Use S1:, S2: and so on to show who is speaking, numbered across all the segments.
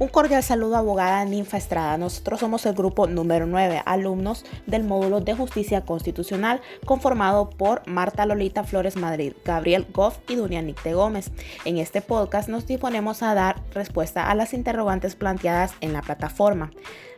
S1: Un cordial saludo abogada Ninfa Estrada. Nosotros somos el grupo número 9, alumnos del módulo de justicia constitucional conformado por Marta Lolita Flores Madrid, Gabriel Goff y Dunia Nicte Gómez. En este podcast nos disponemos a dar respuesta a las interrogantes planteadas en la plataforma.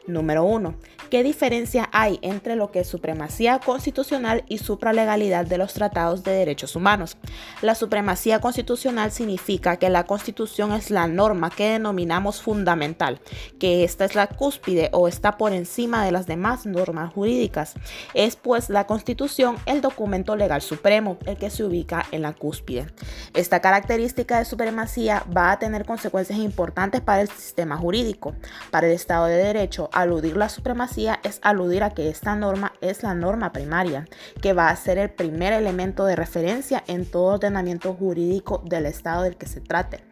S1: Número 1. ¿Qué diferencia hay entre lo que es supremacía constitucional y supralegalidad de los tratados de derechos humanos? La supremacía constitucional significa que la constitución es la norma que denominamos fundamental, que esta es la cúspide o está por encima de las demás normas jurídicas. Es pues la constitución el documento legal supremo, el que se ubica en la cúspide. Esta característica de supremacía va a tener consecuencias importantes para el sistema jurídico, para el Estado de Derecho, aludir la supremacía es aludir a que esta norma es la norma primaria, que va a ser el primer elemento de referencia en todo ordenamiento jurídico del Estado del que se trate.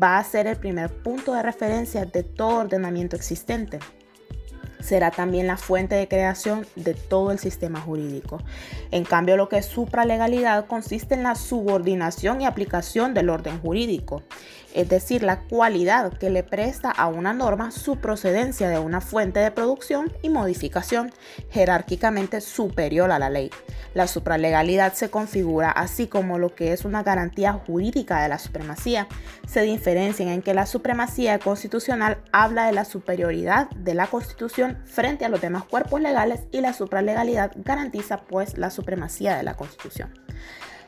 S1: Va a ser el primer punto de referencia de todo ordenamiento existente será también la fuente de creación de todo el sistema jurídico. En cambio, lo que es supralegalidad consiste en la subordinación y aplicación del orden jurídico es decir, la cualidad que le presta a una norma su procedencia de una fuente de producción y modificación jerárquicamente superior a la ley. La supralegalidad se configura así como lo que es una garantía jurídica de la supremacía. Se diferencian en que la supremacía constitucional habla de la superioridad de la Constitución frente a los demás cuerpos legales y la supralegalidad garantiza pues la supremacía de la Constitución.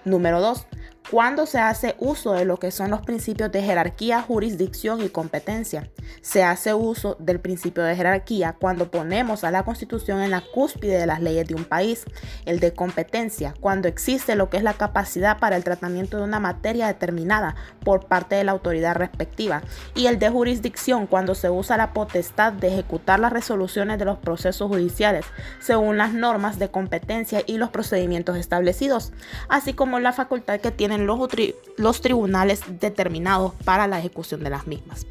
S1: Número 2. Cuando se hace uso de lo que son los principios de jerarquía, jurisdicción y competencia. Se hace uso del principio de jerarquía cuando ponemos a la Constitución en la cúspide de las leyes de un país. El de competencia, cuando existe lo que es la capacidad para el tratamiento de una materia determinada por parte de la autoridad respectiva. Y el de jurisdicción, cuando se usa la potestad de ejecutar las resoluciones de los procesos judiciales según las normas de competencia y los procedimientos establecidos, así como la facultad que tiene los, los tribunales determinados para la ejecución de las mismas.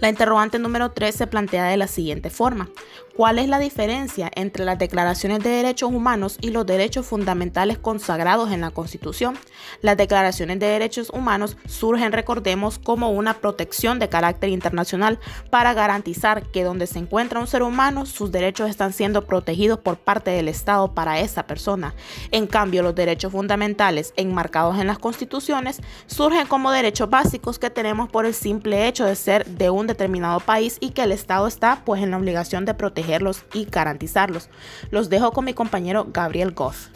S1: La interrogante número 3 se plantea de la siguiente forma. ¿Cuál es la diferencia entre las declaraciones de derechos humanos y los derechos fundamentales consagrados en la Constitución? Las declaraciones de derechos humanos surgen, recordemos, como una protección de carácter internacional para garantizar que donde se encuentra un ser humano, sus derechos están siendo protegidos por parte del Estado para esa persona. En cambio, los derechos fundamentales enmarcados en las constituciones surgen como derechos básicos que tenemos por el simple hecho de ser de un determinado país y que el Estado está pues en la obligación de proteger y garantizarlos. Los dejo con mi compañero Gabriel Goff.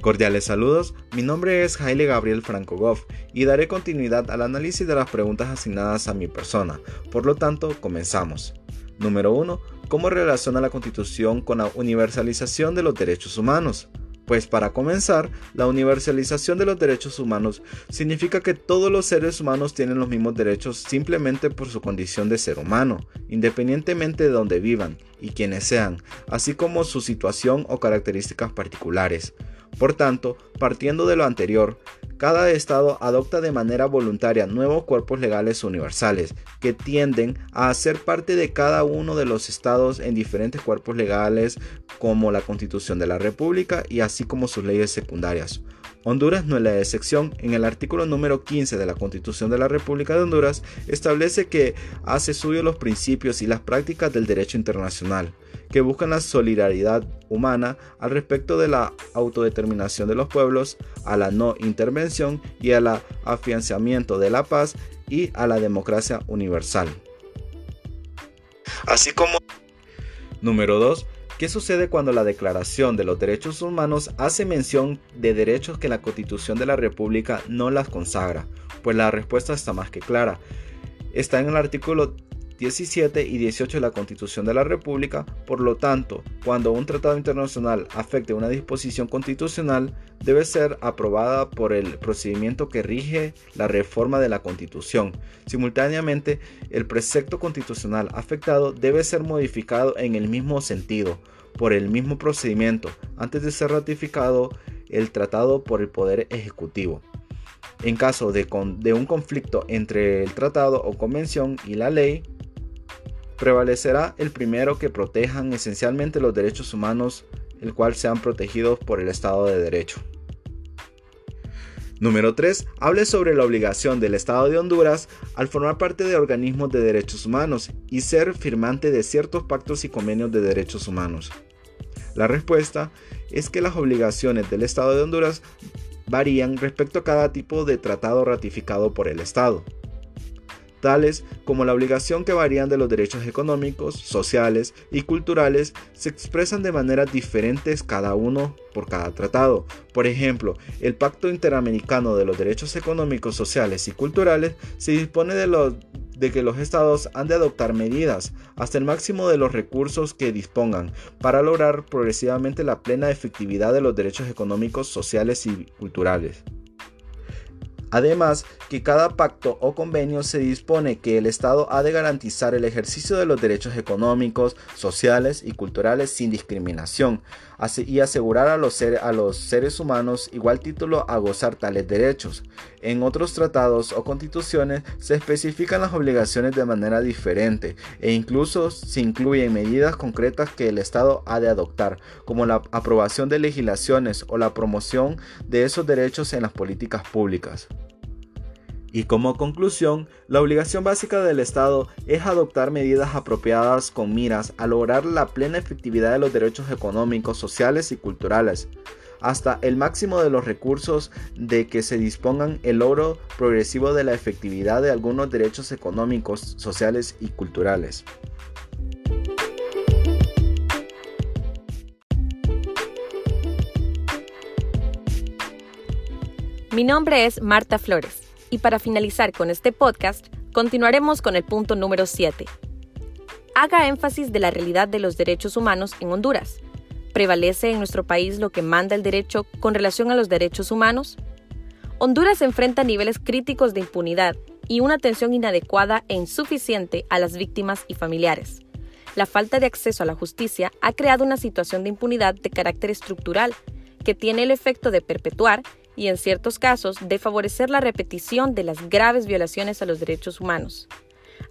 S2: Cordiales saludos, mi nombre es Jaile Gabriel Franco Goff y daré continuidad al análisis de las preguntas asignadas a mi persona. Por lo tanto, comenzamos. Número 1. ¿Cómo relaciona la Constitución con la universalización de los derechos humanos? Pues para comenzar, la universalización de los derechos humanos significa que todos los seres humanos tienen los mismos derechos simplemente por su condición de ser humano, independientemente de donde vivan y quienes sean, así como su situación o características particulares. Por tanto, partiendo de lo anterior, cada estado adopta de manera voluntaria nuevos cuerpos legales universales que tienden a ser parte de cada uno de los estados en diferentes cuerpos legales como la Constitución de la República y así como sus leyes secundarias. Honduras no es la excepción. En el artículo número 15 de la Constitución de la República de Honduras establece que hace suyo los principios y las prácticas del derecho internacional, que buscan la solidaridad humana al respecto de la autodeterminación de los pueblos, a la no intervención y al afianzamiento de la paz y a la democracia universal. Así como... Número 2 ¿Qué sucede cuando la Declaración de los Derechos Humanos hace mención de derechos que la Constitución de la República no las consagra? Pues la respuesta está más que clara. Está en el artículo 17 y 18 de la Constitución de la República, por lo tanto, cuando un tratado internacional afecte una disposición constitucional, debe ser aprobada por el procedimiento que rige la reforma de la Constitución. Simultáneamente, el precepto constitucional afectado debe ser modificado en el mismo sentido, por el mismo procedimiento, antes de ser ratificado el tratado por el Poder Ejecutivo. En caso de, un conflicto entre el tratado o convención y la ley, prevalecerá el primero que protejan esencialmente los derechos humanos el cual sean protegidos por el Estado de Derecho. Número 3. Hable sobre la obligación del Estado de Honduras al formar parte de organismos de derechos humanos y ser firmante de ciertos pactos y convenios de derechos humanos. La respuesta es que las obligaciones del Estado de Honduras varían respecto a cada tipo de tratado ratificado por el Estado tales como la obligación que varían de los derechos económicos, sociales y culturales, se expresan de maneras diferentes cada uno por cada tratado. Por ejemplo, el Pacto Interamericano de los Derechos Económicos, Sociales y Culturales se dispone de, de que los estados han de adoptar medidas hasta el máximo de los recursos que dispongan para lograr progresivamente la plena efectividad de los derechos económicos, sociales y culturales. Además, que cada pacto o convenio se dispone que el Estado ha de garantizar el ejercicio de los derechos económicos, sociales y culturales sin discriminación y asegurar a los, seres humanos igual título a gozar tales derechos. En otros tratados o constituciones se especifican las obligaciones de manera diferente e incluso se incluyen medidas concretas que el Estado ha de adoptar, como la aprobación de legislaciones o la promoción de esos derechos en las políticas públicas. Y como conclusión, la obligación básica del Estado es adoptar medidas apropiadas con miras a lograr la plena efectividad de los derechos económicos, sociales y culturales, hasta el máximo de los recursos de que se dispongan el logro progresivo de la efectividad de algunos derechos económicos, sociales y culturales.
S3: Mi nombre es Marta Flores y para finalizar con este podcast, continuaremos con el punto número 7. Haga énfasis de la realidad de los derechos humanos en Honduras. ¿Prevalece en nuestro país lo que manda el derecho con relación a los derechos humanos? Honduras enfrenta niveles críticos de impunidad y una atención inadecuada e insuficiente a las víctimas y familiares. La falta de acceso a la justicia ha creado una situación de impunidad de carácter estructural que tiene el efecto de perpetuar y en ciertos casos de favorecer la repetición de las graves violaciones a los derechos humanos.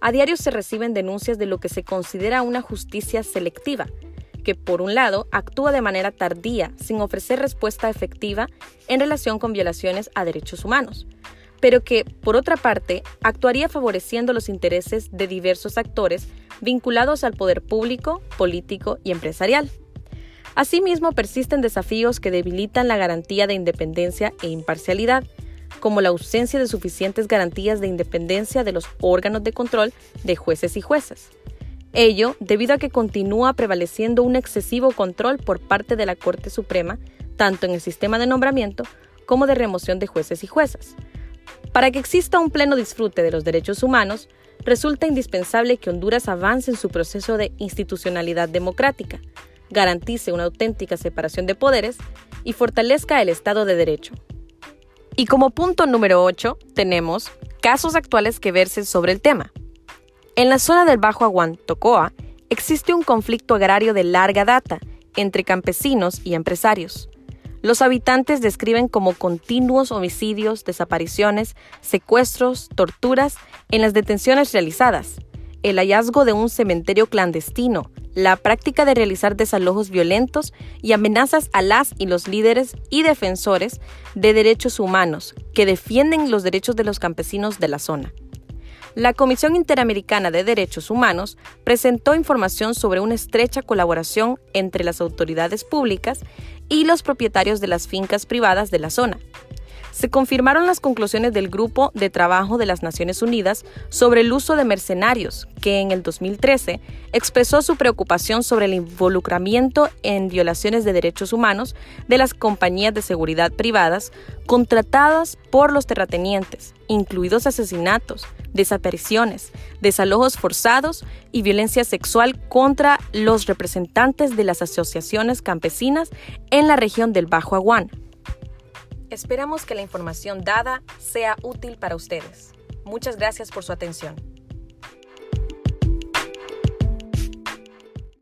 S3: A diario se reciben denuncias de lo que se considera una justicia selectiva, que por un lado actúa de manera tardía sin ofrecer respuesta efectiva en relación con violaciones a derechos humanos, pero que, por otra parte, actuaría favoreciendo los intereses de diversos actores vinculados al poder público, político y empresarial. Asimismo, persisten desafíos que debilitan la garantía de independencia e imparcialidad, como la ausencia de suficientes garantías de independencia de los órganos de control de jueces y jueces. Ello debido a que continúa prevaleciendo un excesivo control por parte de la Corte Suprema, tanto en el sistema de nombramiento como de remoción de jueces y juezas. Para que exista un pleno disfrute de los derechos humanos, resulta indispensable que Honduras avance en su proceso de institucionalidad democrática, garantice una auténtica separación de poderes y fortalezca el Estado de Derecho. Y como punto número 8 tenemos casos actuales que versen sobre el tema. En la zona del Bajo Aguán, Tocoa, existe un conflicto agrario de larga data entre campesinos y empresarios. Los habitantes describen como continuos homicidios, desapariciones, secuestros, torturas en las detenciones realizadas, el hallazgo de un cementerio clandestino, la práctica de realizar desalojos violentos y amenazas a las y los líderes y defensores de derechos humanos que defienden los derechos de los campesinos de la zona. La Comisión Interamericana de Derechos Humanos presentó información sobre una estrecha colaboración entre las autoridades públicas y los propietarios de las fincas privadas de la zona, se confirmaron las conclusiones del Grupo de Trabajo de las Naciones Unidas sobre el uso de mercenarios, que en el 2013 expresó su preocupación sobre el involucramiento en violaciones de derechos humanos de las compañías de seguridad privadas contratadas por los terratenientes, incluidos asesinatos, desapariciones, desalojos forzados y violencia sexual contra los representantes de las asociaciones campesinas en la región del Bajo Aguán Esperamos que la información dada sea útil para ustedes. Muchas gracias por su atención.